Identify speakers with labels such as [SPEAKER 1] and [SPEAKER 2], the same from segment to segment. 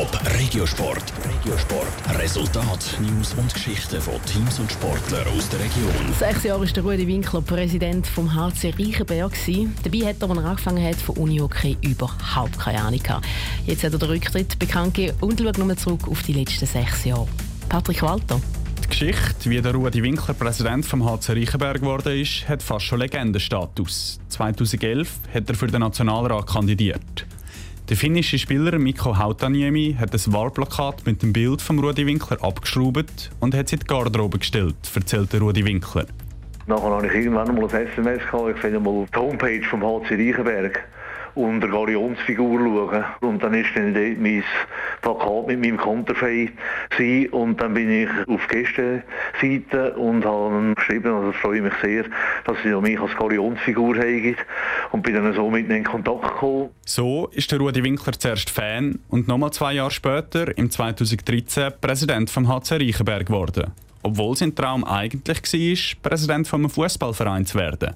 [SPEAKER 1] Top Regiosport. Regiosport. Resultat, News und Geschichten von Teams und Sportlern aus der Region.
[SPEAKER 2] Sechs Jahre war der Rudi Winkler Präsident vom HC Reichenberg. Dabei hat er, als er angefangen hat, von Unihockey überhaupt keine Ahnung gehabt. Jetzt hat er den Rücktritt bekannt gegeben und schaut nochmal zurück auf die letzten sechs Jahre. Patrick Walter.
[SPEAKER 3] Die Geschichte, wie der Rudi Winkler Präsident vom HC Reichenberg geworden ist, hat fast schon Legendenstatus. 2011 hat er für den Nationalrat kandidiert. Der finnische Spieler Mikko Hautaniemi hat ein Wahlplakat mit dem Bild von Rudi Winkler abgeschraubt und hat es in die Garderobe gestellt, erzählt Rudi Winkler.
[SPEAKER 4] Nachher habe ich irgendwann mal ein SMS gehabt, ich finde mal die Homepage vom HC Reichenberg und der Galionsfigur schauen. Und dann ist dann dort mein Plakat mit meinem Konterfei und dann bin ich auf Gästeseite und habe geschrieben, also freue mich sehr, dass sie mich als Galionsfigur haben und bin dann so mit in Kontakt gekommen.
[SPEAKER 3] So ist der Rudi Winkler zuerst Fan und nochmal zwei Jahre später, im 2013, Präsident vom HC Reichenberg geworden. Obwohl sein Traum eigentlich war, Präsident von einem Fußballverein zu werden.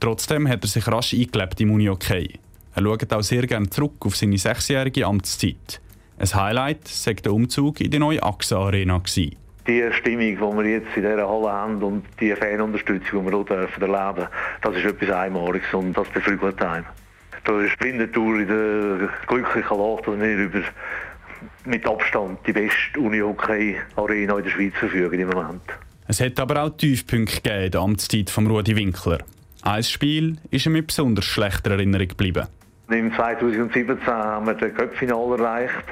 [SPEAKER 3] Trotzdem hat er sich rasch eingelebt im Unihockey. Er schaut auch sehr gerne zurück auf seine sechsjährige Amtszeit. Ein Highlight war der Umzug in die neue AXA Arena.
[SPEAKER 4] Die Stimmung, die wir jetzt in dieser Halle haben und die Fanunterstützung, die wir hier erleben dürfen, das ist etwas Einmaliges und das beflügelt einen. Da ist Winterthur in der glücklichen Lage, dass wir über mit Abstand die beste Unihockey-Arena in der Schweiz verfügen im Moment.
[SPEAKER 3] Es hat aber auch Tiefpunkte gegeben in der Amtszeit von Rudi Winkler. Ein Spiel ist ihm mit besonders schlechter Erinnerung geblieben.
[SPEAKER 4] Im 2017 haben wir das Cup-Final erreicht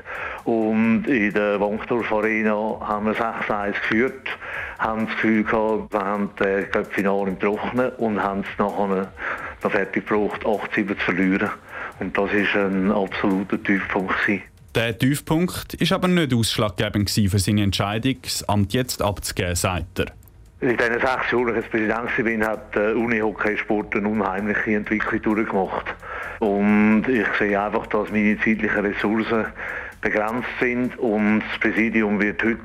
[SPEAKER 4] und in der Wankdorf Arena haben wir 6-1 geführt, haben das Gefühl gehabt, wir haben das Cup-Final im Trocknen und haben es nachher noch fertig gebraucht, 8-7 zu verlieren. Und das war ein absoluter Tiefpunkt.
[SPEAKER 3] Der Tiefpunkt war aber nicht ausschlaggebend für seine Entscheidung, das Amt jetzt abzugeben, sagt er.
[SPEAKER 4] In diesen sechs Jahren, als ich Präsident bin, hat der Unihockeysport eine unheimliche Entwicklung durchgemacht. Und ich sehe einfach, dass meine zeitlichen Ressourcen begrenzt sind und das Präsidium wird heute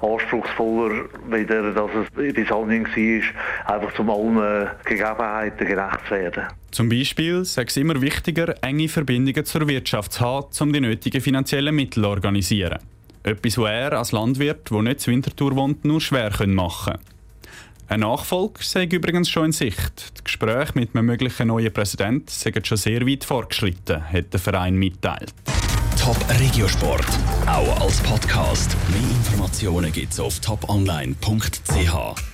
[SPEAKER 4] anspruchsvoller, wieder, dass es bis anhin war, einfach zum allen Gegebenheiten gerecht zu werden.
[SPEAKER 3] Zum Beispiel sei es immer wichtiger, enge Verbindungen zur Wirtschaft zu haben, um die nötigen finanziellen Mittel zu organisieren. Etwas, was er als Landwirt, der nicht zur Winterthur wohnt, nur schwer machen kann. Ein Nachfolger sei übrigens schon in Sicht. Die Gespräche mit einem möglichen neuen Präsidenten sind schon sehr weit fortgeschritten, hat der Verein mitteilt.
[SPEAKER 1] Top Regiosport, auch als Podcast. Mehr Informationen gibt's auf toponline.ch.